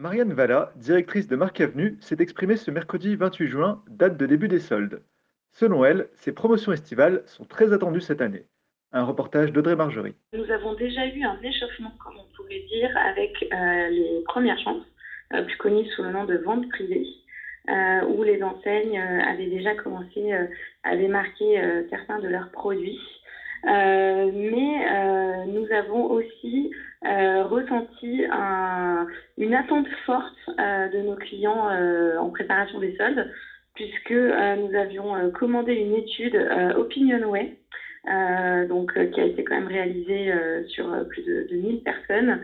Marianne Valla, directrice de Marque Avenue, s'est exprimée ce mercredi 28 juin, date de début des soldes. Selon elle, ces promotions estivales sont très attendues cette année. Un reportage d'Audrey Margerie. Nous avons déjà eu un échauffement, comme on pourrait dire, avec euh, les premières chances, euh, plus connues sous le nom de vente privée, euh, où les enseignes avaient déjà commencé à démarquer certains de leurs produits. Mais avons aussi euh, ressenti un- une attente forte euh, de nos clients euh, en préparation des soldes, puisque euh, nous avions commandé une étude Opinionway, donc qui a été quand même réalisée sur plus de, de 1000 personnes.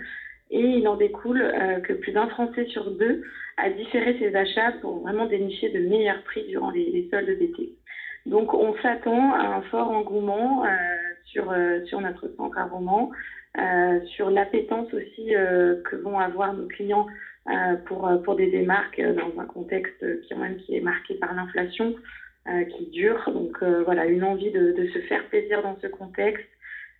Et il en découle que plus d'un Français sur deux a différé ses achats pour vraiment dénicher de meilleurs prix durant les, soldes d'été. Donc on s'attend à un fort engouement sur, euh, sur notre centre à Romans, euh, sur l'appétence aussi euh, que vont avoir nos clients pour, pour des démarques dans un contexte qui, même, qui est marqué par l'inflation qui dure. Donc voilà, une envie de, de se faire plaisir dans ce contexte,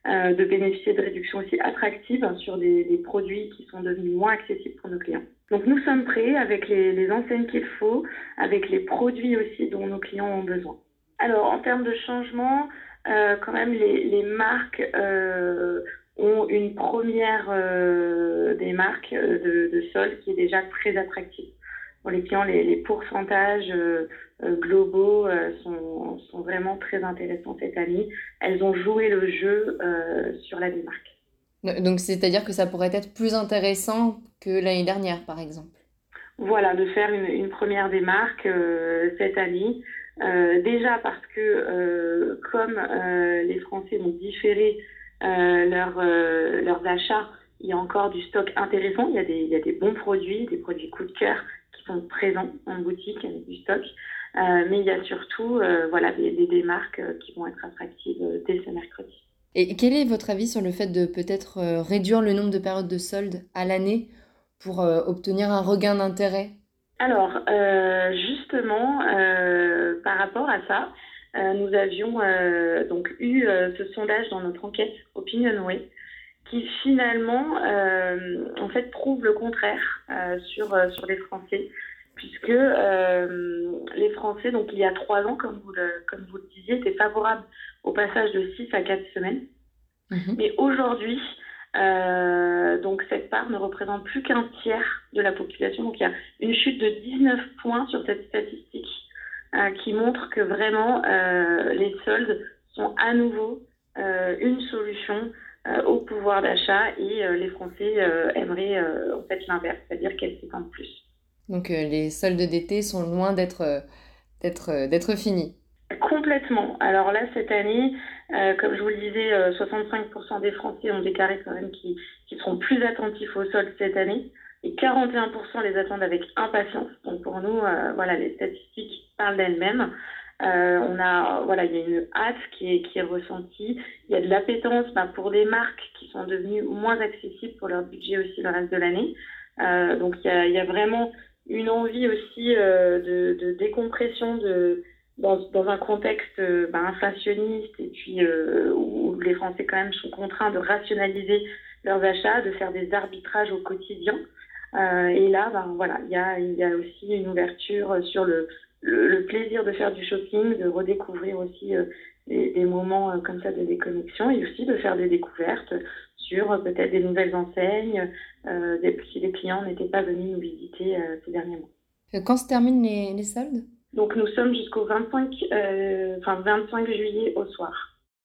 de bénéficier de réductions aussi attractives sur des, des produits qui sont devenus moins accessibles pour nos clients. Donc nous sommes prêts avec les, les enseignes qu'il faut, avec les produits aussi dont nos clients ont besoin. Alors en termes de changement, euh, quand même les, les marques euh, ont une première euh, des marques euh, de, de solde qui est déjà très attractive. Pour les clients, les, les pourcentages globaux sont, sont vraiment très intéressants cette année. Elles ont joué le jeu sur la démarque. Donc, c'est-à-dire que ça pourrait être plus intéressant que l'année dernière, par exemple? Voilà, de faire une, une première démarque euh, cette année. Euh, déjà parce que euh, comme euh, les Français ont différé leur, leurs achats, il y a encore du stock intéressant. Il y, a des, bons produits, des produits coup de cœur qui sont présents en boutique avec du stock. Mais il y a surtout voilà, des, des, des marques qui vont être attractives dès ce mercredi. Et quel est votre avis sur le fait de peut-être réduire le nombre de périodes de soldes à l'année pour obtenir un regain d'intérêt? Alors, euh, justement, euh, par rapport à ça, euh, nous avions euh, donc eu euh, ce sondage dans notre enquête Opinionway qui finalement, euh, en fait, prouve le contraire euh, sur, euh, sur les Français, puisque euh, les Français, donc il y a trois ans, comme vous le, comme vous le disiez, étaient favorables au passage de 6 à 4 semaines. Mhm. Mais aujourd'hui, euh, donc cette part ne représente plus qu'un tiers de la population. Donc il y a une chute de 19 points sur cette statistique euh, qui montre que vraiment euh, les soldes sont à nouveau une solution au pouvoir d'achat et les Français aimeraient en fait l'inverse, c'est-à-dire qu'elles s'étendent plus. Donc les soldes d'été sont loin d'être d'être d'être finis. Complètement. Alors là, cette année, euh, comme je vous le disais, euh, 65% des Français ont déclaré quand même qu'ils qu'ils seront plus attentifs aux soldes cette année. Et 41% les attendent avec impatience. Donc pour nous, euh, voilà, les statistiques parlent d'elles-mêmes. Euh, on a, voilà, il y a une hâte qui est, qui est ressentie. Il y a de l'appétence bah, pour des marques qui sont devenues moins accessibles pour leur budget aussi le reste de l'année. Euh, donc il y a, il y a vraiment une envie aussi euh, de, de décompression de dans, dans un contexte euh, bah, inflationniste et puis euh, où les Français quand même sont contraints de rationaliser leurs achats, de faire des arbitrages au quotidien. Euh, et là, ben, voilà, il y a, y a aussi une ouverture sur le, le, le plaisir de faire du shopping, de redécouvrir aussi euh, des, des moments euh, comme ça de déconnexion et aussi de faire des découvertes sur euh, peut-être des nouvelles enseignes, des, si les clients n'étaient pas venus nous visiter ces derniers mois. Quand se terminent les, les soldes? Donc nous sommes jusqu'au 25, euh, enfin 25 juillet au soir.